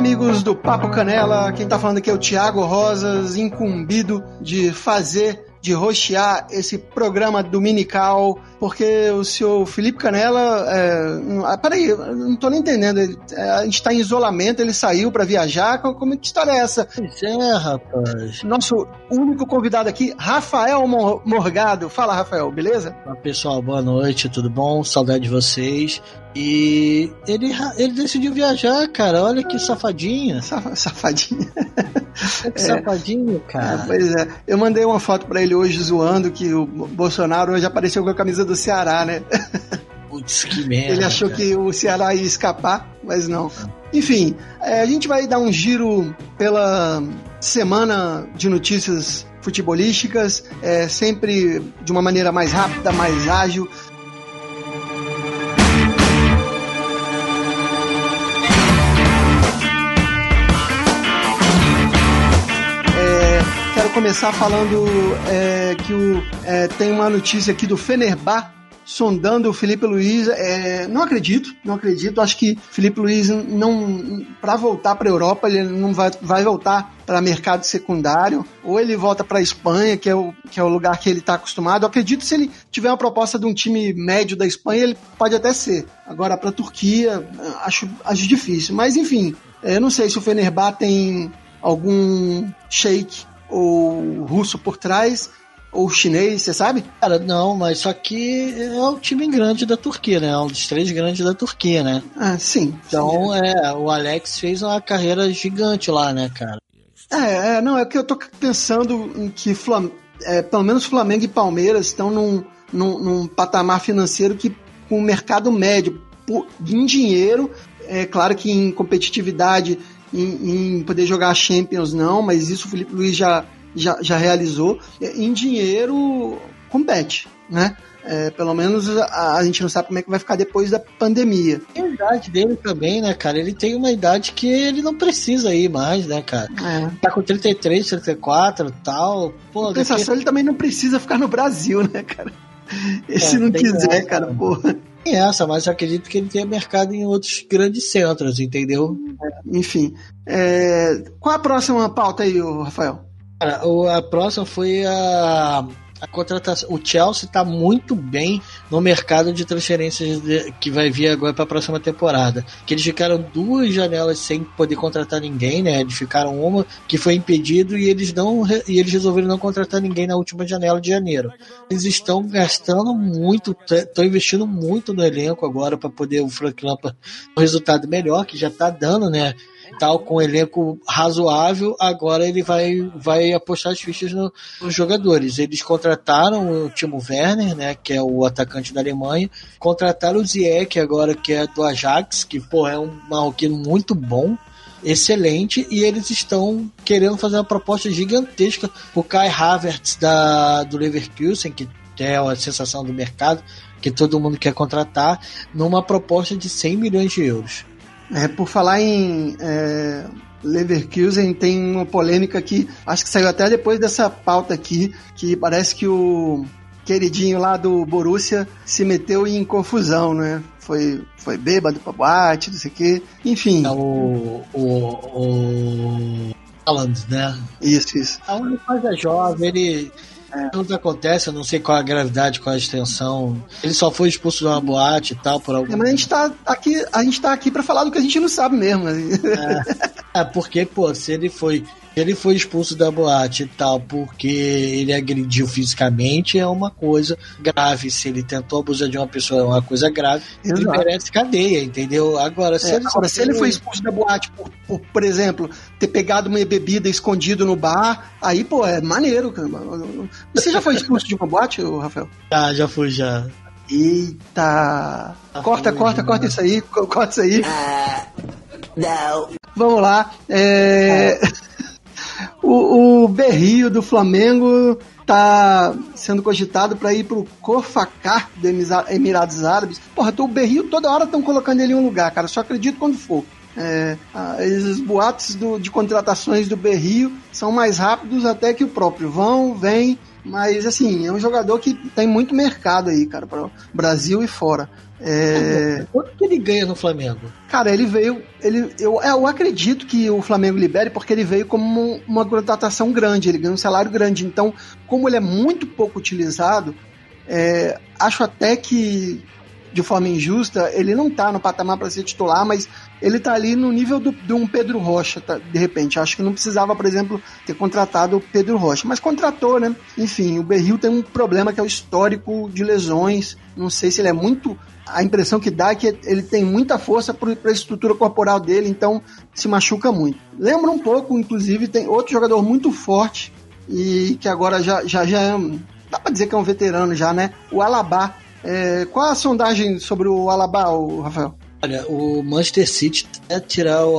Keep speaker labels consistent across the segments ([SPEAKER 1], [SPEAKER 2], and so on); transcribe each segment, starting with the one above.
[SPEAKER 1] amigos do Papo Canela. Quem tá falando aqui é o Thiago Rosas, incumbido de fazer de rostear esse programa dominical, porque o senhor Felipe Canela. É, peraí, eu não tô nem entendendo. Ele, é, a gente tá em isolamento, ele saiu para viajar. Como, que história é essa?
[SPEAKER 2] Pois é, rapaz.
[SPEAKER 1] Nosso único convidado aqui, Rafael Morgado. Fala, Rafael, beleza?
[SPEAKER 2] Olá, pessoal, boa noite, tudo bom? Saudade de vocês. E ele, ele decidiu viajar, cara. Olha que safadinha.
[SPEAKER 1] safadinha.
[SPEAKER 2] É que safadinho, cara.
[SPEAKER 1] É, pois é. Eu mandei uma foto para ele hoje zoando que o Bolsonaro hoje apareceu com a camisa do Ceará, né?
[SPEAKER 2] Putz, que merda.
[SPEAKER 1] Ele achou
[SPEAKER 2] cara.
[SPEAKER 1] que o Ceará ia escapar, mas não. Enfim, é, a gente vai dar um giro pela semana de notícias futebolísticas, é, sempre de uma maneira mais rápida, mais ágil, começar falando é, que o, é, tem uma notícia aqui do Fenerbah sondando o Felipe Luiz. É, não acredito, não acredito. Acho que Felipe Luiz não, para voltar para a Europa, ele não vai, vai voltar para mercado secundário, ou ele volta para a Espanha, que é, o, que é o lugar que ele está acostumado. Eu acredito se ele tiver uma proposta de um time médio da Espanha, ele pode até ser. Agora, para a Turquia, acho, acho difícil. Mas, enfim, eu não sei se o Fenerbah tem algum shake ou russo por trás, ou chinês, você sabe?
[SPEAKER 2] Cara, não, mas só que é o time grande da Turquia, né? É um dos três grandes da Turquia, né?
[SPEAKER 1] Ah, sim.
[SPEAKER 2] Então, sim. é, o Alex fez uma carreira gigante lá, né, cara?
[SPEAKER 1] É, é não, é que eu tô pensando em que Flam é, pelo menos Flamengo e Palmeiras estão num, num, num patamar financeiro que com o mercado médio, por, em dinheiro, é claro que em competitividade em, em, poder jogar Champions, não, mas isso o Felipe Luiz já, já, já realizou. Em dinheiro, compete, né? É, pelo menos a, a, gente não sabe como é que vai ficar depois da pandemia.
[SPEAKER 2] a idade dele também, né, cara? Ele tem uma idade que ele não precisa ir mais, né, cara? É. Tá com 33, 34 e tal.
[SPEAKER 1] Pô, a daqui... ele também não precisa ficar no Brasil, né, cara? E é, se não quiser, cara, porra.
[SPEAKER 2] Tem essa, mas acredito que ele tenha mercado em outros grandes centros, entendeu?
[SPEAKER 1] Enfim. É... Qual a próxima pauta aí, Rafael?
[SPEAKER 2] Cara, a próxima foi a a contratação. O Chelsea está muito bem no mercado de transferências de, que vai vir agora para a próxima temporada. Que eles ficaram duas janelas sem poder contratar ninguém, né? Eles ficaram uma que foi impedido e eles não e eles resolveram não contratar ninguém na última janela de janeiro. Eles estão gastando muito, estão investindo muito no elenco agora para poder o Frank Lampard um resultado melhor que já está dando, né? Tal, com um elenco razoável, agora ele vai, vai apostar as fichas no, nos jogadores. Eles contrataram o Timo Werner, né, que é o atacante da Alemanha, contrataram o Ziyech agora, que é do Ajax, que pô, é um marroquino muito bom, excelente e eles estão querendo fazer uma proposta gigantesca o Kai Havertz da, do Leverkusen, que é a sensação do mercado, que todo mundo quer contratar, numa proposta de 100 milhões de euros.
[SPEAKER 1] É, por falar em é, Leverkusen, tem uma polêmica que acho que saiu até depois dessa pauta aqui, que parece que o queridinho lá do Borussia se meteu em confusão, né? Foi, foi bêbado pra boate, não sei o quê. Enfim.
[SPEAKER 2] É o. O. o... Haaland, né?
[SPEAKER 1] Isso, isso.
[SPEAKER 2] A única coisa jovem, ele é. Tudo acontece, eu não sei qual a gravidade, qual a extensão. Ele só foi expulso de uma boate e tal por algum.
[SPEAKER 1] É, mas a gente tá aqui, a gente tá aqui para falar do que a gente não sabe mesmo.
[SPEAKER 2] É, é porque, pô, se ele foi ele foi expulso da boate e tal porque ele agrediu fisicamente é uma coisa grave. Se ele tentou abusar de uma pessoa é uma coisa grave. Exato. Ele merece cadeia, entendeu? Agora, se,
[SPEAKER 1] é,
[SPEAKER 2] ele,
[SPEAKER 1] agora, se ele foi expulso da boate por, por, por, exemplo, ter pegado uma bebida escondido no bar, aí, pô, é maneiro. Cara. Você já foi expulso de uma boate, Rafael?
[SPEAKER 2] Ah, já fui, já.
[SPEAKER 1] Eita! Ah, corta, corta, corta isso aí, corta isso aí. Uh, não. Vamos lá. É... O, o Berrio do Flamengo tá sendo cogitado para ir pro Corfacar do Emirados Árabes. Porra, tô, o Berrio toda hora estão colocando ele em um lugar, cara. Só acredito quando for. É, os boatos do, de contratações do Berrio são mais rápidos até que o próprio. Vão, vem Mas, assim, é um jogador que tem muito mercado aí, cara, para Brasil e fora. É...
[SPEAKER 2] Quanto que ele ganha no Flamengo?
[SPEAKER 1] Cara, ele veio. Ele, eu, eu acredito que o Flamengo libere porque ele veio como uma contratação grande, ele ganha um salário grande. Então, como ele é muito pouco utilizado, é, acho até que de forma injusta, ele não tá no patamar para ser titular, mas ele tá ali no nível do, de um Pedro Rocha, tá, de repente. Acho que não precisava, por exemplo, ter contratado o Pedro Rocha, mas contratou, né? Enfim, o Berril tem um problema que é o histórico de lesões. Não sei se ele é muito. A impressão que dá é que ele tem muita força para a estrutura corporal dele, então se machuca muito. Lembra um pouco, inclusive, tem outro jogador muito forte e que agora já, já, já é. Dá para dizer que é um veterano já, né? O Alabá é, qual a sondagem sobre o Alaba, Rafael?
[SPEAKER 2] Olha, o Manchester City é tirar o,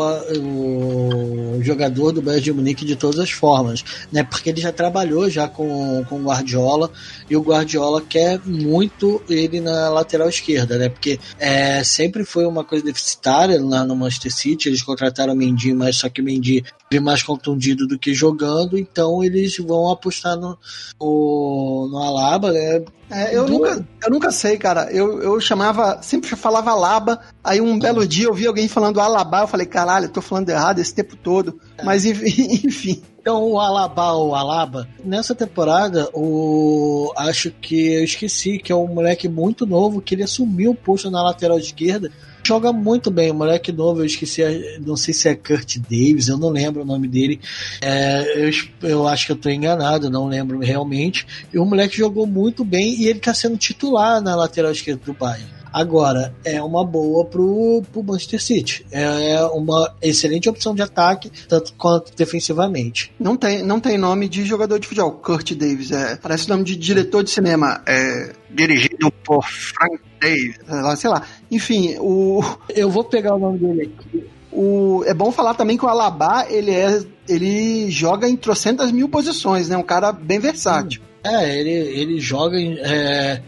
[SPEAKER 2] o, jogador do Bayern de Munique de todas as formas, né? Porque ele já trabalhou já com, com o Guardiola e o Guardiola quer muito ele na lateral esquerda, né? Porque é, sempre foi uma coisa deficitária lá no Manchester City. Eles contrataram o Mendy, mas só que o Mendy veio mais contundido do que jogando, então eles vão apostar no, no, no Alaba, né?
[SPEAKER 1] É, eu, do... nunca, eu nunca sei, cara. Eu, eu chamava, sempre falava Alaba, aí um belo dia eu vi alguém falando Alaba, eu falei, caralho, eu tô falando errado esse tempo todo. É. Mas enfim.
[SPEAKER 2] Então, o Alaba ou Alaba, nessa temporada, o acho que eu esqueci que é um moleque muito novo que ele assumiu o posto na lateral esquerda joga muito bem, o moleque novo, eu esqueci, não sei se é Kurt Davis, eu não lembro o nome dele. É, eu, eu acho que eu tô enganado, não lembro realmente. E o moleque jogou muito bem e ele tá sendo titular na lateral esquerda do Bayern. Agora, é uma boa pro, pro Manchester City. É, é uma excelente opção de ataque, tanto quanto defensivamente.
[SPEAKER 1] Não tem, não tem nome de jogador de futebol, Kurt Davis. É, parece nome de diretor de cinema. É, dirigido por Frank Davis. Sei lá. Enfim, o.
[SPEAKER 2] Eu vou pegar o nome dele aqui.
[SPEAKER 1] O, é bom falar também que o Alaba ele, é, ele joga em trocentas mil posições, né? Um cara bem versátil.
[SPEAKER 2] É, ele, ele joga em, é,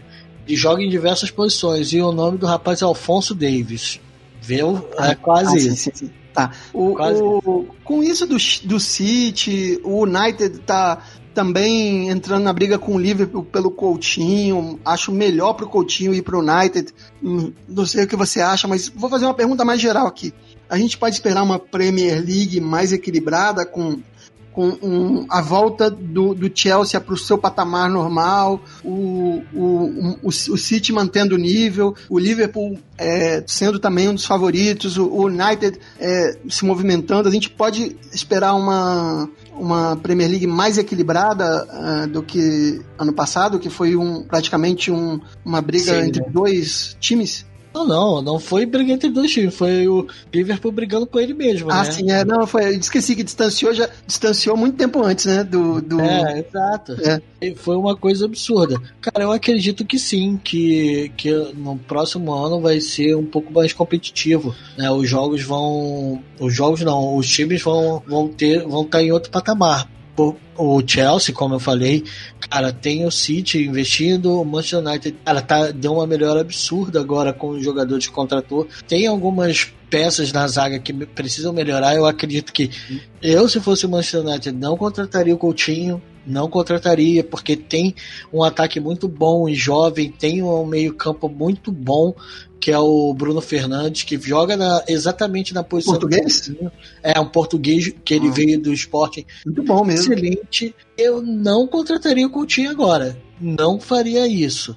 [SPEAKER 2] e joga em diversas posições. E o nome do rapaz é Alfonso Davis. Viu? É quase ah, isso. Sim, sim, sim.
[SPEAKER 1] Tá. O, o, com isso do, do City, o United tá também entrando na briga com o Liverpool pelo Coutinho. Acho melhor pro Coutinho ir pro United. Hum, não sei o que você acha, mas vou fazer uma pergunta mais geral aqui. A gente pode esperar uma Premier League mais equilibrada com com um, a volta do, do Chelsea para o seu patamar normal, o, o, o, o City mantendo o nível, o Liverpool é, sendo também um dos favoritos, o, o United é, se movimentando. A gente pode esperar uma, uma Premier League mais equilibrada uh, do que ano passado, que foi um, praticamente um, uma briga Sim, entre né? dois times?
[SPEAKER 2] Não, não, não foi briga entre dois times, foi o Liverpool brigando com ele mesmo,
[SPEAKER 1] ah,
[SPEAKER 2] né?
[SPEAKER 1] sim, é, não, foi, eu esqueci que distanciou, já distanciou muito tempo antes, né, do... do...
[SPEAKER 2] É, exato. É. Foi uma coisa absurda. Cara, eu acredito que sim, que, que no próximo ano vai ser um pouco mais competitivo, né, os jogos vão... Os jogos não, os times vão, vão ter, vão estar em outro patamar, o Chelsea, como eu falei, cara, tem o City investindo, o Manchester United, cara, tá, deu uma melhora absurda agora com os jogadores que contratou. Tem algumas peças na zaga que precisam melhorar. Eu acredito que eu, se fosse o Manchester United, não contrataria o Coutinho, não contrataria, porque tem um ataque muito bom e jovem, tem um meio-campo muito bom, que é o Bruno Fernandes, que joga na, exatamente na posição.
[SPEAKER 1] Português?
[SPEAKER 2] É, um português que ele ah. veio do esporte.
[SPEAKER 1] Muito bom mesmo.
[SPEAKER 2] Excelente. Eu não contrataria o Coutinho agora. Não faria isso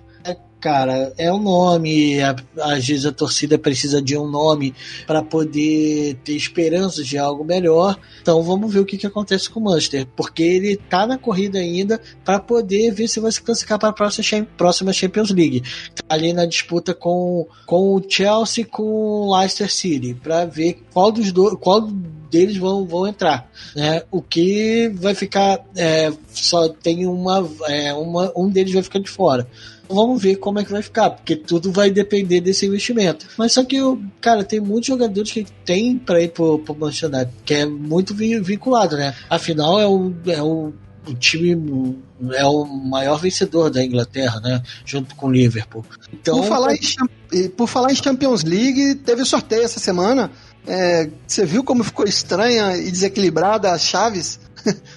[SPEAKER 2] cara, é um nome, às vezes a torcida precisa de um nome para poder ter esperanças de algo melhor. Então vamos ver o que, que acontece com o Manchester, porque ele tá na corrida ainda para poder ver se vai se classificar para a próxima, próxima Champions League. Tá ali na disputa com, com o Chelsea com o Leicester City, para ver qual dos dois, qual deles vão, vão entrar, né? O que vai ficar é, só tem uma, é, uma um deles vai ficar de fora vamos ver como é que vai ficar, porque tudo vai depender desse investimento. Mas só que, cara, tem muitos jogadores que tem para ir pro, pro Manchester United, que é muito vinculado, né? Afinal, é o, é o, o time é o maior vencedor da Inglaterra, né? Junto com o Liverpool.
[SPEAKER 1] Então, por falar, em, por falar em Champions League, teve sorteio essa semana. É, você viu como ficou estranha e desequilibrada as chaves?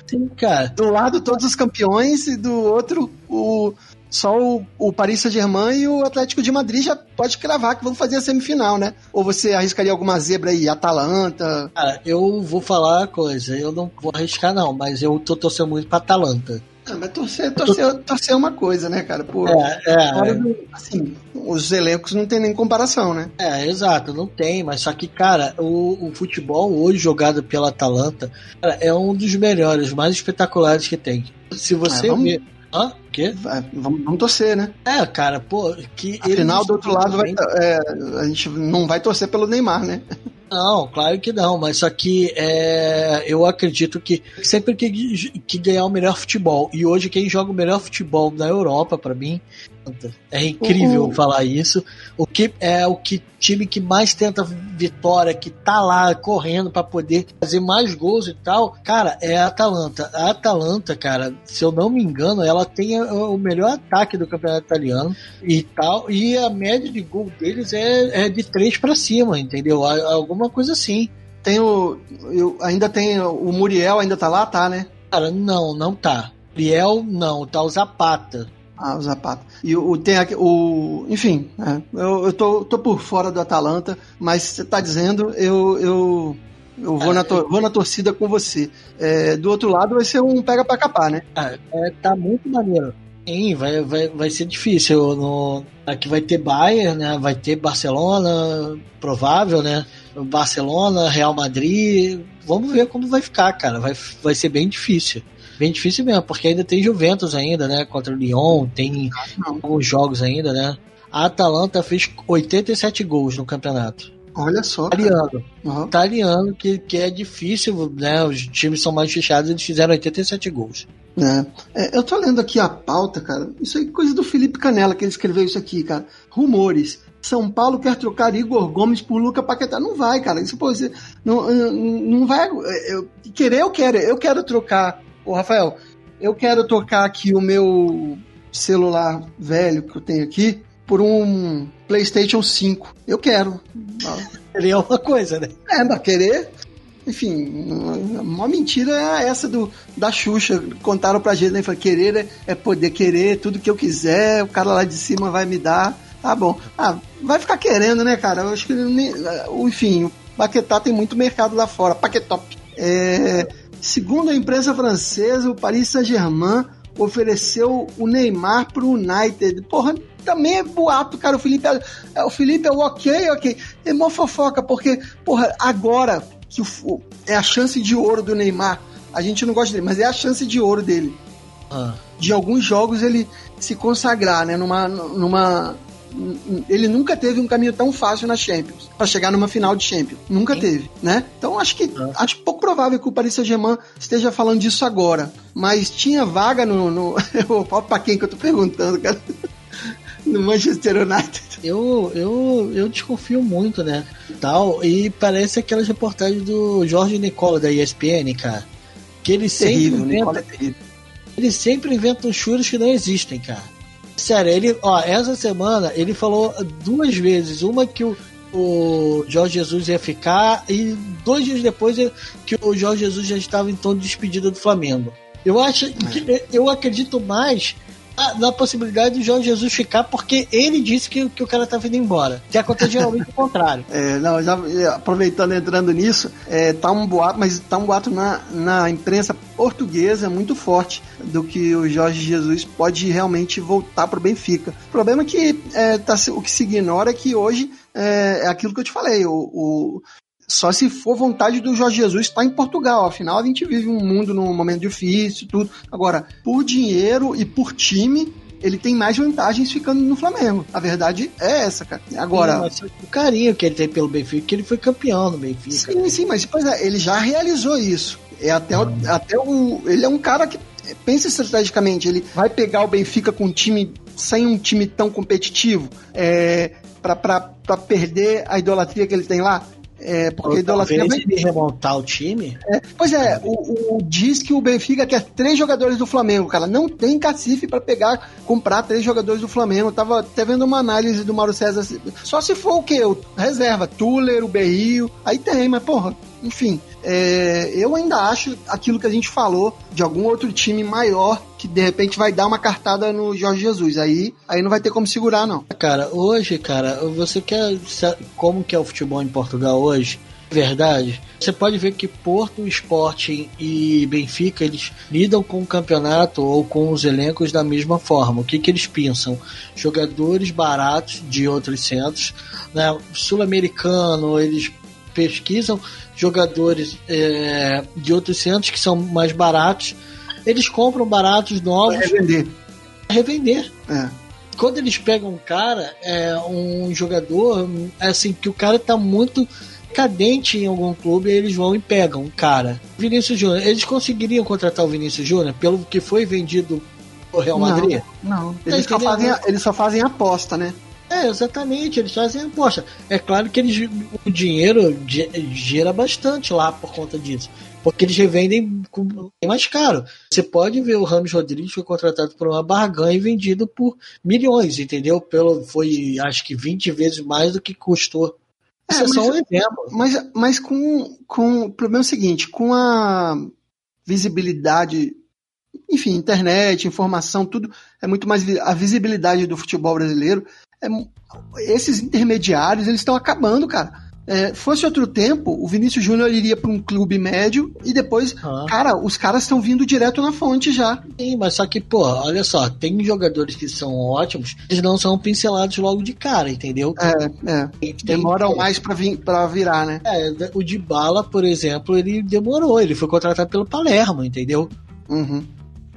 [SPEAKER 1] Sim, cara. Do lado todos os campeões e do outro o só o, o Paris Saint-Germain e o Atlético de Madrid já pode cravar que vão fazer a semifinal, né? Ou você arriscaria alguma zebra aí, Atalanta?
[SPEAKER 2] Cara, eu vou falar a coisa, eu não vou arriscar não, mas eu tô torcendo muito pra Atalanta.
[SPEAKER 1] Ah, mas torcer, torcer, torcer é uma coisa, né, cara? Pô, é, é, do, assim, os elencos não tem nem comparação, né?
[SPEAKER 2] É, exato, não tem, mas só que, cara, o, o futebol hoje jogado pela Atalanta cara, é um dos melhores, mais espetaculares que tem. Se você
[SPEAKER 1] é, vamos...
[SPEAKER 2] ver
[SPEAKER 1] Hã? Quê? Vai, vamos, vamos, torcer, né?
[SPEAKER 2] É, cara, pô, que.
[SPEAKER 1] Afinal, do outro lado, vai, é, a gente não vai torcer pelo Neymar, né?
[SPEAKER 2] Não, claro que não, mas só que é, eu acredito que sempre que, que ganhar o melhor futebol, e hoje quem joga o melhor futebol na Europa, para mim, é incrível uhum. falar isso. O que é o que time que mais tenta vitória, que tá lá correndo para poder fazer mais gols e tal, cara, é a Atalanta. A Atalanta, cara, se eu não me engano, ela tem o melhor ataque do campeonato italiano e tal, e a média de gol deles é, é de três para cima, entendeu? Alguma coisa assim.
[SPEAKER 1] Tem o. Eu, ainda tem. O Muriel ainda tá lá, tá, né?
[SPEAKER 2] Cara, não, não tá. Muriel, não, tá o Zapata.
[SPEAKER 1] Ah, o Zapata. E o, tem aqui, o. Enfim, é, eu, eu tô, tô por fora do Atalanta, mas você tá dizendo, eu. eu eu vou, é, na, to, vou na torcida com você. É, do outro lado vai ser um pega pra capar, né?
[SPEAKER 2] É, é, tá muito maneiro. Sim, vai, vai, vai ser difícil. No, aqui vai ter Bayern, né? Vai ter Barcelona, provável, né? Barcelona, Real Madrid. Vamos ver como vai ficar, cara. Vai, vai ser bem difícil bem difícil mesmo, porque ainda tem Juventus ainda, né? Contra o Lyon, tem alguns jogos ainda, né? A Atalanta fez 87 gols no campeonato.
[SPEAKER 1] Olha só.
[SPEAKER 2] Italiano. Uhum. Italiano, que, que é difícil, né? Os times são mais fechados, eles fizeram 87 gols.
[SPEAKER 1] É. é. eu tô lendo aqui a pauta, cara. Isso aí é coisa do Felipe Canela, que ele escreveu isso aqui, cara. Rumores. São Paulo quer trocar Igor Gomes por Luca Paquetá. Não vai, cara. Isso pô, não, não vai. Eu, querer, eu quero. Eu quero trocar Ô, Rafael, eu quero tocar aqui o meu celular velho que eu tenho aqui por um PlayStation 5. Eu quero.
[SPEAKER 2] Querer é uma coisa, né?
[SPEAKER 1] É, mas querer. Enfim, uma mentira é essa do, da Xuxa. Contaram pra gente, né? Falaram, querer é, é poder querer tudo que eu quiser, o cara lá de cima vai me dar. Tá bom. Ah, vai ficar querendo, né, cara? Eu acho que, enfim, o Paquetá tem muito mercado lá fora. Paquetop. É, Segundo a imprensa francesa, o Paris Saint-Germain ofereceu o Neymar pro United. Porra, também é boato, cara. O Felipe é, o Felipe é o ok, ok. É mó fofoca, porque, porra, agora que o, é a chance de ouro do Neymar. A gente não gosta dele, mas é a chance de ouro dele. Ah. De alguns jogos ele se consagrar, né? Numa, numa, ele nunca teve um caminho tão fácil na Champions para chegar numa final de Champions. Nunca Sim. teve, né? Então acho que é. acho pouco provável que o Paris Saint-Germain esteja falando disso agora. Mas tinha vaga no. no... Eu falo pra quem que eu tô perguntando, cara. no Manchester United.
[SPEAKER 2] Eu, eu, eu desconfio muito, né? Tal, e parece aquelas reportagens do Jorge Nicola da ESPN, cara. Que ele sempre terrível, inventa. É ele sempre inventa churos que não existem, cara. Sério, ele, ó, essa semana ele falou duas vezes. Uma que o, o Jorge Jesus ia ficar e dois dias depois que o Jorge Jesus já estava em tom de despedida do Flamengo. Eu acho que, eu acredito mais na possibilidade do Jorge Jesus ficar porque ele disse que, que o cara estava indo embora. Que acontece geralmente o contrário.
[SPEAKER 1] É, não, já aproveitando entrando nisso, é, tá um boato, mas tá um boato na, na imprensa portuguesa muito forte do que o Jorge Jesus pode realmente voltar para o Benfica. O problema é que é, tá, o que se ignora é que hoje é, é aquilo que eu te falei. O, o, só se for vontade do Jorge Jesus estar em Portugal. Afinal, a gente vive um mundo num momento difícil, tudo. Agora, por dinheiro e por time, ele tem mais vantagens ficando no Flamengo. A verdade é essa, cara. Agora.
[SPEAKER 2] Sim, o carinho que ele tem pelo Benfica, que ele foi campeão no Benfica.
[SPEAKER 1] Sim, sim, mas pois é, ele já realizou isso. É até, o, até o. Ele é um cara que pensa estrategicamente. Ele vai pegar o Benfica com um time sem um time tão competitivo. É, para perder a idolatria que ele tem lá.
[SPEAKER 2] É, porque Ou idolatria vai... ele remontar o time.
[SPEAKER 1] É, pois é, o, o, diz que o Benfica quer três jogadores do Flamengo, cara. Não tem cacife para pegar, comprar três jogadores do Flamengo. tava até vendo uma análise do Mauro César. Só se for o quê? O reserva, Tuller, o Berrio. Aí tem, mas porra, enfim. É, eu ainda acho aquilo que a gente falou de algum outro time maior que de repente vai dar uma cartada no Jorge Jesus. Aí, aí não vai ter como segurar, não.
[SPEAKER 2] Cara, hoje, cara, você quer. Como que é o futebol em Portugal hoje? verdade, você pode ver que Porto, Sporting e Benfica eles lidam com o campeonato ou com os elencos da mesma forma. O que, que eles pensam? Jogadores baratos de outros centros, né? Sul-americano, eles pesquisam jogadores é, de outros centros que são mais baratos. Eles compram baratos novos. Pra
[SPEAKER 1] revender.
[SPEAKER 2] Revender. É quando eles pegam um cara, é um jogador, é assim, que o cara tá muito cadente em algum clube, eles vão e pegam um cara. Vinícius Júnior, eles conseguiriam contratar o Vinícius Júnior pelo que foi vendido o Real Madrid?
[SPEAKER 1] Não, não. Eles, só fazem, eles só fazem aposta, né?
[SPEAKER 2] É, exatamente, eles fazem aposta. É claro que eles, o dinheiro gira bastante lá por conta disso. Porque eles revendem mais caro. Você pode ver o Ramos Rodrigues foi contratado por uma barganha e vendido por milhões, entendeu? Pelo, foi acho que 20 vezes mais do que custou
[SPEAKER 1] isso é, é só um exemplo. Mas, mas com, com o problema é o seguinte, com a visibilidade, enfim, internet, informação, tudo é muito mais a visibilidade do futebol brasileiro. É, esses intermediários eles estão acabando, cara. É, fosse outro tempo, o Vinícius Júnior iria para um clube médio e depois, ah. cara, os caras estão vindo direto na fonte já.
[SPEAKER 2] Sim, mas só que, pô, olha só, tem jogadores que são ótimos, eles não são pincelados logo de cara, entendeu?
[SPEAKER 1] É, é. Tem, Demoram mais para vir, pra virar, né?
[SPEAKER 2] É, o de bala, por exemplo, ele demorou, ele foi contratado pelo Palermo, entendeu?
[SPEAKER 1] Uhum.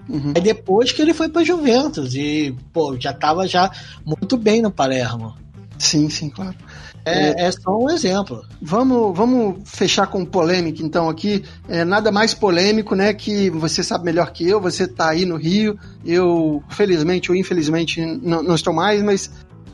[SPEAKER 1] Uhum.
[SPEAKER 2] Aí depois que ele foi para Juventus e, pô, já tava já muito bem no Palermo.
[SPEAKER 1] Sim, sim, claro.
[SPEAKER 2] É, é, só um exemplo.
[SPEAKER 1] Vamos, vamos fechar com polêmica, então, aqui. É nada mais polêmico, né? Que você sabe melhor que eu, você está aí no Rio. Eu, felizmente ou infelizmente, não, não estou mais, mas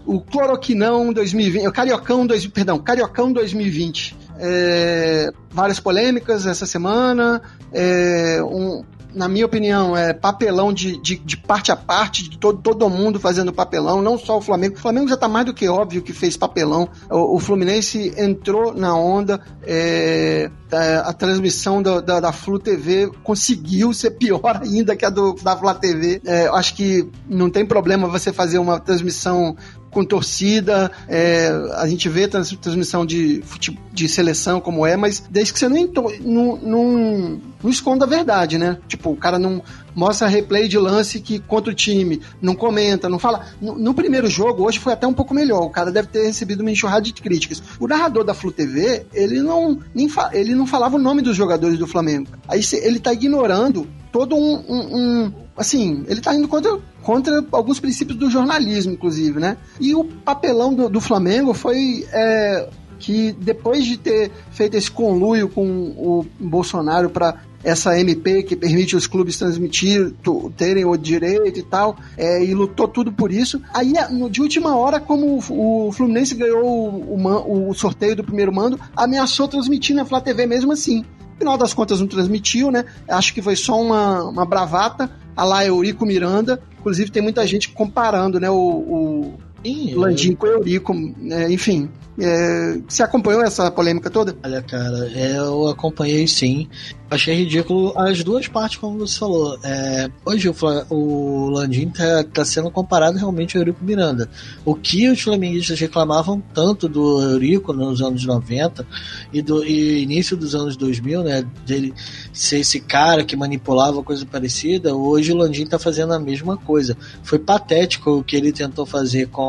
[SPEAKER 1] o Cloroquinão 2020, o Cariocão, dois, perdão, Cariocão 2020. É, várias polêmicas essa semana. É, um, na minha opinião, é papelão de, de, de, parte a parte, de todo, todo mundo fazendo papelão, não só o Flamengo. O Flamengo já está mais do que óbvio que fez papelão. O, o Fluminense entrou na onda, é, a, a, transmissão da, da, da, Flu TV conseguiu ser pior ainda que a do, da Flu TV. É, acho que não tem problema você fazer uma transmissão com torcida, é, a gente vê transmissão de, de seleção como é, mas desde que você não, não, não, não esconda a verdade, né? Tipo, o cara não mostra replay de lance que contra o time, não comenta, não fala. No, no, primeiro jogo, hoje foi até um pouco melhor, o cara deve ter recebido uma enxurrada de críticas. O narrador da Flu TV, ele não, nem ele não falava o nome dos jogadores do Flamengo. Aí ele tá ignorando todo um, um, um assim, ele tá indo contra, contra alguns princípios do jornalismo, inclusive, né? E o papelão do, do Flamengo foi é, que depois de ter feito esse conluio com o Bolsonaro para essa MP que permite os clubes transmitir, terem o direito e tal, é, e lutou tudo por isso. Aí, de última hora, como o Fluminense ganhou o, o, o sorteio do primeiro mando, ameaçou transmitir na Flá TV mesmo assim final das contas não transmitiu, né? Acho que foi só uma, uma bravata, a lá Eurico Miranda. Inclusive tem muita gente comparando, né? O, o Sim, Landim com Eurico, né? enfim. É, você acompanhou essa polêmica toda?
[SPEAKER 2] Olha, cara, eu acompanhei sim. Achei ridículo as duas partes, como você falou. É, hoje o, o Landim tá, tá, sendo comparado realmente ao Eurico Miranda. O que os flamenguistas reclamavam tanto do Eurico nos anos 90 e do e início dos anos 2000, né? Dele ser esse cara que manipulava coisa parecida, hoje o Landim tá fazendo a mesma coisa. Foi patético o que ele tentou fazer com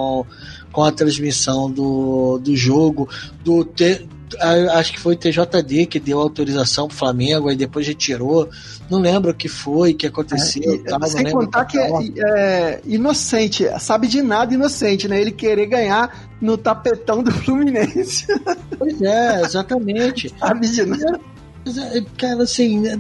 [SPEAKER 2] com a transmissão do, do jogo, do te, acho que foi o TJD que deu autorização pro Flamengo, aí depois retirou. Não lembro o que foi, o que aconteceu. É,
[SPEAKER 1] tá, sem contar que é, é, inocente, sabe de nada inocente, né? Ele querer ganhar no tapetão do Fluminense.
[SPEAKER 2] Pois é, exatamente.
[SPEAKER 1] sabe de nada.
[SPEAKER 2] É, cara, assim, é,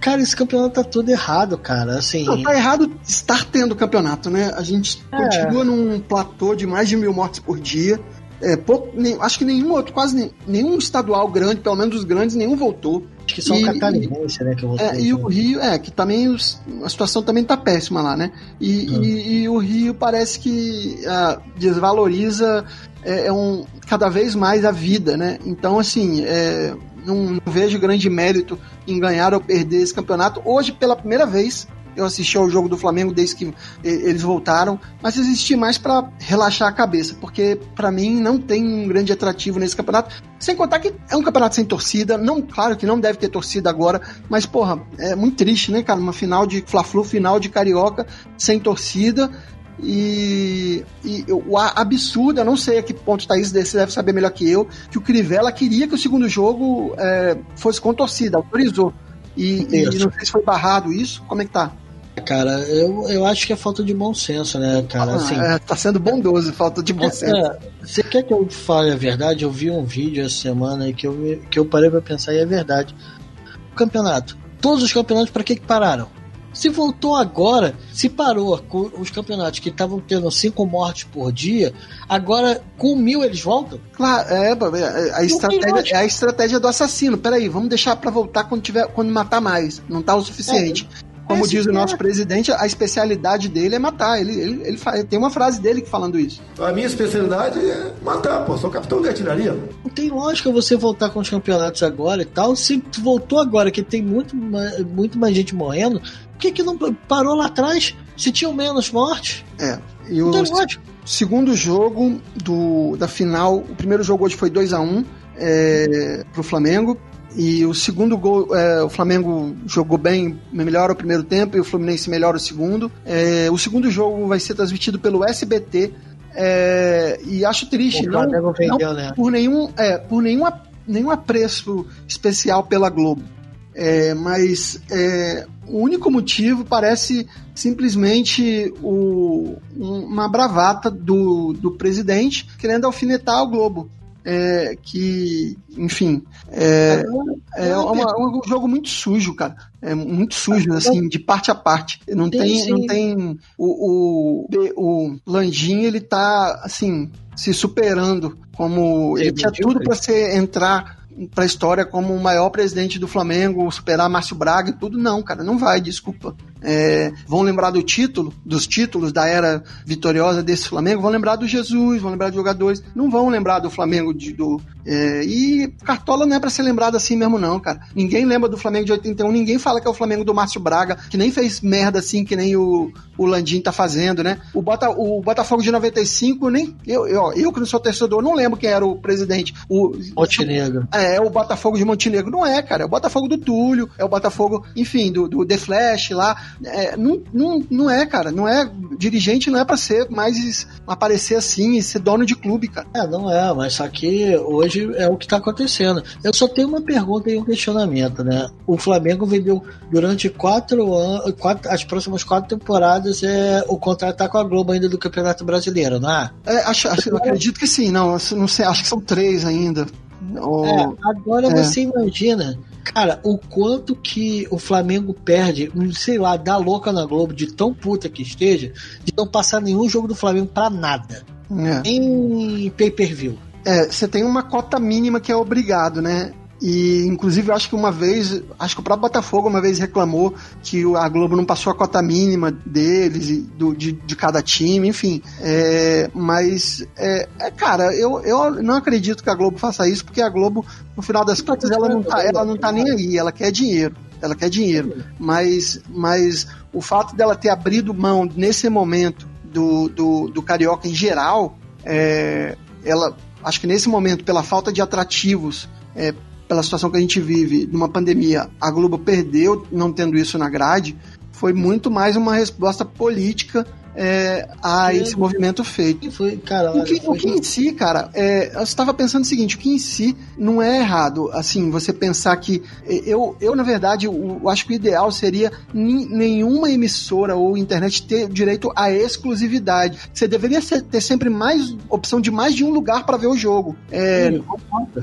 [SPEAKER 2] cara, esse campeonato tá tudo errado, cara. Assim...
[SPEAKER 1] Não, tá errado estar tendo campeonato, né? A gente é. continua num platô de mais de mil mortes por dia. É, pouco, nem, acho que nenhum outro, quase nem, nenhum estadual grande, pelo menos os grandes, nenhum voltou.
[SPEAKER 2] Acho que só e, o Catarinense, né? Que
[SPEAKER 1] voltou, é, e o Rio, é, que também os, a situação também tá péssima lá, né? E, hum. e, e o Rio parece que uh, desvaloriza é, é, um, cada vez mais a vida, né? Então, assim, é, não, não vejo grande mérito em ganhar ou perder esse campeonato. Hoje, pela primeira vez, eu assisti ao jogo do Flamengo desde que eles voltaram, mas assisti mais para relaxar a cabeça, porque para mim não tem um grande atrativo nesse campeonato. Sem contar que é um campeonato sem torcida, não, claro que não deve ter torcida agora, mas porra, é muito triste, né, cara? Uma final de Fla-Flu, final de Carioca sem torcida. E, e, o absurdo, eu não sei a que ponto está isso, você deve saber melhor que eu, que o Crivella queria que o segundo jogo é, fosse com torcida, autorizou. E, e, não sei se foi barrado isso, como é que tá?
[SPEAKER 2] Cara, eu, eu acho que é falta de bom senso, né, cara? Assim,
[SPEAKER 1] é, tá sendo bondoso, falta de bom é, senso. É,
[SPEAKER 2] você quer que eu fale a verdade? Eu vi um vídeo essa semana que eu, que eu parei pra pensar e é verdade. O campeonato. Todos os campeonatos, para que, que pararam? Se voltou agora, se parou com os campeonatos que estavam tendo cinco mortes por dia, agora com mil eles voltam?
[SPEAKER 1] Claro, é, é a, estratégia, é a estratégia do assassino. Peraí, vamos deixar para voltar quando, tiver, quando matar mais. Não tá o suficiente. É, como diz o nosso presidente, a especialidade dele é matar. Ele, ele, ele, faz, tem uma frase dele falando isso.
[SPEAKER 3] A minha especialidade é matar, pô. Sou capitão de artilharia.
[SPEAKER 2] Não tem lógica você voltar com os campeonatos agora e tal. Se voltou agora, que tem muito, muito mais gente morrendo, por que, que não parou lá atrás? Se tinham menos mortes?
[SPEAKER 1] É. E o segundo jogo do, da final, o primeiro jogo hoje foi 2 a 1 um, é, pro Flamengo. E o segundo gol, é, o Flamengo jogou bem, melhor o primeiro tempo e o Fluminense melhor o segundo. É, o segundo jogo vai ser transmitido pelo SBT. É, e acho triste, não, vendeu, não né? por nenhum, é, por nenhum, nenhum apreço especial pela Globo. É, mas é, o único motivo parece simplesmente o, uma bravata do, do presidente querendo alfinetar o Globo é, que, enfim, é, é, uma, é um jogo muito sujo, cara. É muito sujo, assim, de parte a parte. Não tem, não tem o, o, o Landim, ele tá, assim, se superando como ele tinha tudo para ser entrar para a história como o maior presidente do Flamengo, superar Márcio Braga e tudo. Não, cara, não vai, desculpa. É, vão lembrar do título, dos títulos da era vitoriosa desse Flamengo, vão lembrar do Jesus, vão lembrar de jogadores, não vão lembrar do Flamengo de, do. É, e Cartola não é para ser lembrado assim mesmo, não, cara. Ninguém lembra do Flamengo de 81, ninguém fala que é o Flamengo do Márcio Braga, que nem fez merda assim que nem o, o Landim tá fazendo, né? O, Bota, o Botafogo de 95, nem. Eu, eu, eu que não sou torcedor, não lembro quem era o presidente. O,
[SPEAKER 2] Montenegro.
[SPEAKER 1] É, é o Botafogo de Montenegro. Não é, cara. É o Botafogo do Túlio, é o Botafogo, enfim, do, do The Flash lá. É, não, não, não é, cara. Não é. Dirigente não é para ser mais aparecer assim e ser dono de clube, cara.
[SPEAKER 2] É, não é, mas só que hoje é o que tá acontecendo. Eu só tenho uma pergunta e um questionamento, né? O Flamengo vendeu durante quatro anos, quatro, as próximas quatro temporadas, é, o contrato tá com a Globo ainda do Campeonato Brasileiro, não é?
[SPEAKER 1] é acho, acho, eu acredito que sim, não, não sei, acho que são três ainda.
[SPEAKER 2] É, agora é. você imagina Cara, o quanto que o Flamengo perde, sei lá, dá louca na Globo, de tão puta que esteja, de não passar nenhum jogo do Flamengo pra nada. É. Em pay-per-view.
[SPEAKER 1] É, você tem uma cota mínima que é obrigado, né? E, inclusive, eu acho que uma vez, acho que o próprio Botafogo uma vez reclamou que a Globo não passou a cota mínima deles, e do, de, de cada time, enfim. É, mas, é, é, cara, eu, eu não acredito que a Globo faça isso, porque a Globo, no final das contas, ela não tá, ela não tá nem aí, ela quer dinheiro. Ela quer dinheiro. Mas, mas o fato dela ter abrido mão nesse momento do, do, do Carioca em geral, é, ela acho que nesse momento, pela falta de atrativos é, pela situação que a gente vive, numa pandemia, a Globo perdeu não tendo isso na grade, foi muito mais uma resposta política é, a esse movimento feito.
[SPEAKER 2] Foi, cara,
[SPEAKER 1] o, que, foi... o que em si, cara, é, eu estava pensando o seguinte: o que em si não é errado, assim, você pensar que. Eu, eu na verdade, eu, eu acho que o ideal seria nenhuma emissora ou internet ter direito à exclusividade. Você deveria ser, ter sempre mais opção de mais de um lugar para ver o jogo. É, Sim,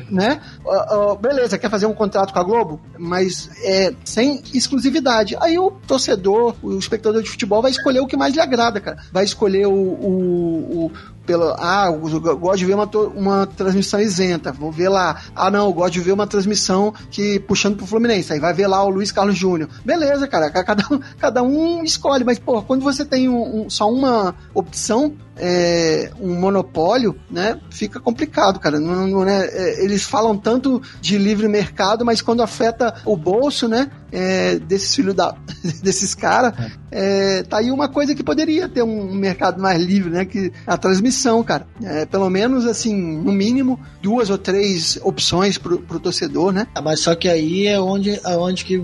[SPEAKER 1] né? Uh, uh, beleza, quer fazer um contrato com a Globo, mas é, sem exclusividade. Aí o torcedor, o espectador de futebol vai escolher o que mais lhe agrada cara. Vai escolher o, o, o pelo, ah, eu gosto de ver uma, uma transmissão isenta, vou ver lá. Ah, não, eu gosto de ver uma transmissão que puxando pro Fluminense, aí vai ver lá o Luiz Carlos Júnior. Beleza, cara, cada, cada um escolhe, mas, pô, quando você tem um, um, só uma opção, é, um monopólio, né, fica complicado, cara. Não, não, né, eles falam tanto de livre mercado, mas quando afeta o bolso, né, é, desses filhos da, desses caras, é, tá aí uma coisa que poderia ter um mercado mais livre, né, que a transmissão, cara. É, pelo menos, assim, no mínimo, duas ou três opções pro, pro torcedor, né?
[SPEAKER 2] Ah, mas só que aí é onde, onde que,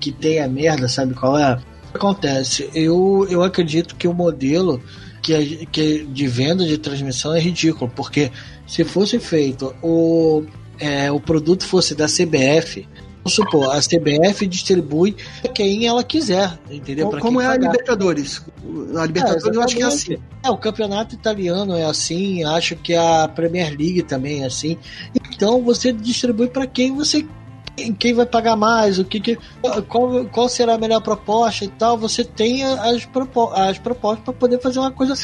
[SPEAKER 2] que tem a merda, sabe qual é? Acontece, eu, eu acredito que o modelo que, que de venda de transmissão é ridículo, porque se fosse feito o, é, o produto fosse da CBF, vamos supor, a CBF distribui quem ela quiser, entendeu?
[SPEAKER 1] Como, como é a Libertadores? A Libertadores é, eu acho que é assim.
[SPEAKER 2] É, o campeonato italiano é assim, acho que a Premier League também é assim. Então você distribui para quem você quem vai pagar mais, o que, que qual, qual será a melhor proposta e tal, você tem as, propo as propostas para poder fazer uma coisa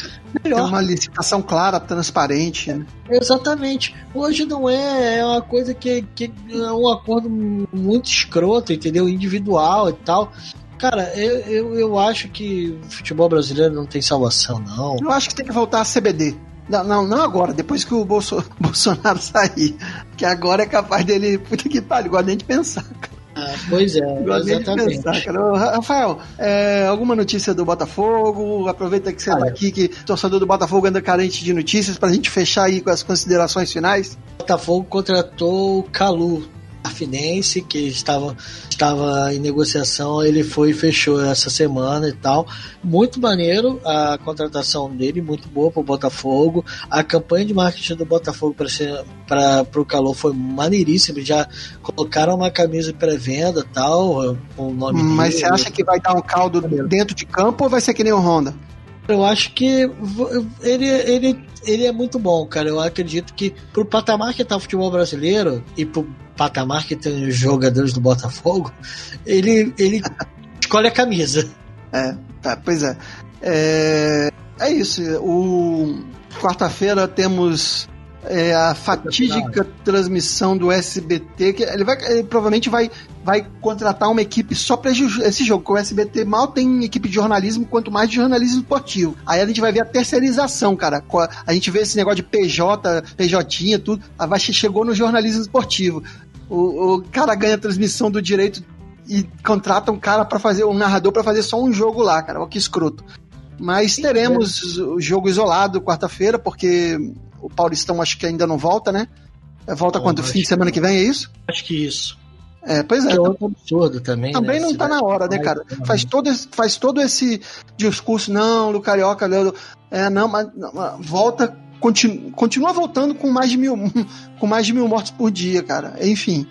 [SPEAKER 2] melhor.
[SPEAKER 1] Uma licitação clara, transparente. Né?
[SPEAKER 2] Exatamente. Hoje não é, é uma coisa que, que é um acordo muito escroto, entendeu? Individual e tal. Cara, eu, eu, eu acho que o futebol brasileiro não tem salvação, não.
[SPEAKER 1] Eu acho que tem que voltar a CBD. Não, não, não agora, depois que o Bolso, Bolsonaro sair. Que agora é capaz dele. Puta que pariu, gosta nem de pensar,
[SPEAKER 2] Ah, pois é, exatamente. Pensar,
[SPEAKER 1] cara. Rafael, é, alguma notícia do Botafogo? Aproveita que você está aqui, que o torcedor do Botafogo anda carente de notícias, para a gente fechar aí com as considerações finais.
[SPEAKER 2] O Botafogo contratou o Calu, Finense, que estava, estava em negociação, ele foi e fechou essa semana e tal. Muito maneiro a contratação dele, muito boa para o Botafogo. A campanha de marketing do Botafogo para o calor foi maneiríssima. Já colocaram uma camisa pré-venda tal, com o nome
[SPEAKER 1] Mas dele. você acha que vai dar um caldo dentro de campo ou vai ser que nem o Honda?
[SPEAKER 2] Eu acho que ele, ele, ele é muito bom, cara. Eu acredito que pro patamar que tá o futebol brasileiro e pro patamar que tem os jogadores do Botafogo, ele, ele escolhe a camisa.
[SPEAKER 1] É, tá, pois é. É, é isso. O quarta-feira temos é, a fatídica transmissão do SBT, que ele, vai, ele provavelmente vai, vai contratar uma equipe só para esse jogo, porque o SBT mal tem equipe de jornalismo, quanto mais de jornalismo esportivo. Aí a gente vai ver a terceirização, cara. A gente vê esse negócio de PJ, PJ, tudo, vai, chegou no jornalismo esportivo. O, o cara ganha a transmissão do direito e contrata um cara para fazer, um narrador para fazer só um jogo lá, cara. Olha que escroto. Mas teremos o jogo isolado quarta-feira, porque o Paulistão acho que ainda não volta, né? É, volta quando? Fim de semana que vem, é isso?
[SPEAKER 2] Acho que isso.
[SPEAKER 1] É, pois é.
[SPEAKER 2] Que é outro absurdo também.
[SPEAKER 1] Também né? não tá na hora, né, cara? Faz todo, esse, faz todo esse discurso, não, do Carioca, é, não, mas não, volta, continua, continua voltando com mais de mil, com mais de mil mortes por dia, cara. Enfim.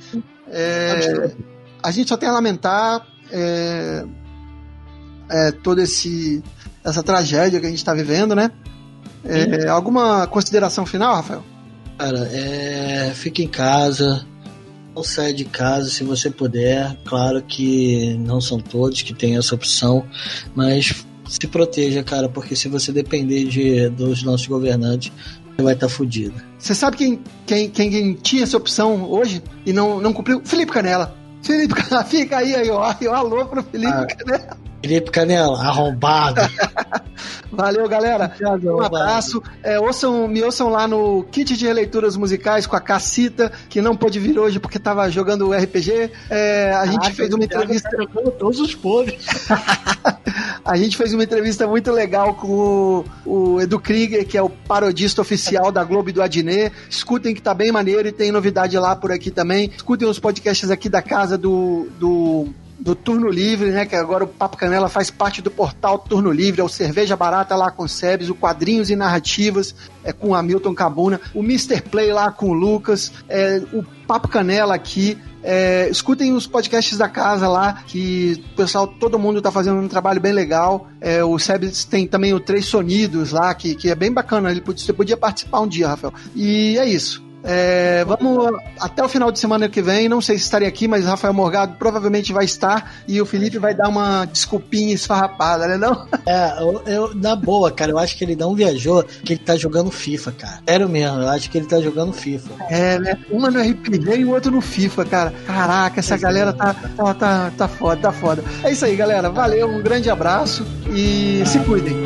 [SPEAKER 1] É, a gente só tem a lamentar é, é, todo esse essa tragédia que a gente está vivendo, né? É, alguma consideração final, Rafael?
[SPEAKER 2] Cara, é, fica em casa, não saia de casa se você puder. Claro que não são todos que têm essa opção, mas se proteja, cara, porque se você depender de, dos nossos governantes, você vai estar tá fudido.
[SPEAKER 1] Você sabe quem, quem, quem, tinha essa opção hoje e não, não cumpriu? Felipe Canela. Felipe Canela, fica aí, aí, ó, alô pro Felipe ah. Canela.
[SPEAKER 2] Felipe Canela, arrombado.
[SPEAKER 1] Valeu, galera. Um abraço. É, ouçam, me ouçam lá no kit de releituras musicais com a Cacita, que não pôde vir hoje porque estava jogando RPG. É, a gente fez uma entrevista.
[SPEAKER 2] Tá todos os podres.
[SPEAKER 1] a gente fez uma entrevista muito legal com o, o, Edu Krieger, que é o parodista oficial da Globo e do Adnet. Escutem que tá bem maneiro e tem novidade lá por aqui também. Escutem os podcasts aqui da casa do, do do Turno Livre, né? Que agora o Papo Canela faz parte do portal Turno Livre, é o Cerveja Barata lá com o Sebes, o Quadrinhos e Narrativas é com o Hamilton Cabuna, o Mr. Play lá com o Lucas, é, o Papo Canela aqui. É, escutem os podcasts da casa lá, que o pessoal, todo mundo tá fazendo um trabalho bem legal. É, o Sebes tem também o Três Sonidos lá, que, que é bem bacana. Ele, você podia participar um dia, Rafael. E é isso. É, vamos até o final de semana que vem. Não sei se estarei aqui, mas Rafael Morgado provavelmente vai estar e o Felipe vai dar uma desculpinha esfarrapada, né? Não?
[SPEAKER 2] É, eu, eu, na boa, cara, eu acho que ele não viajou, que ele tá jogando FIFA, cara. Sério mesmo, eu acho que ele tá jogando FIFA.
[SPEAKER 1] É, né? Uma no RPG e o outro no FIFA, cara. Caraca, essa galera tá, tá, tá, tá foda, tá foda. É isso aí, galera. Valeu, um grande abraço e se cuidem.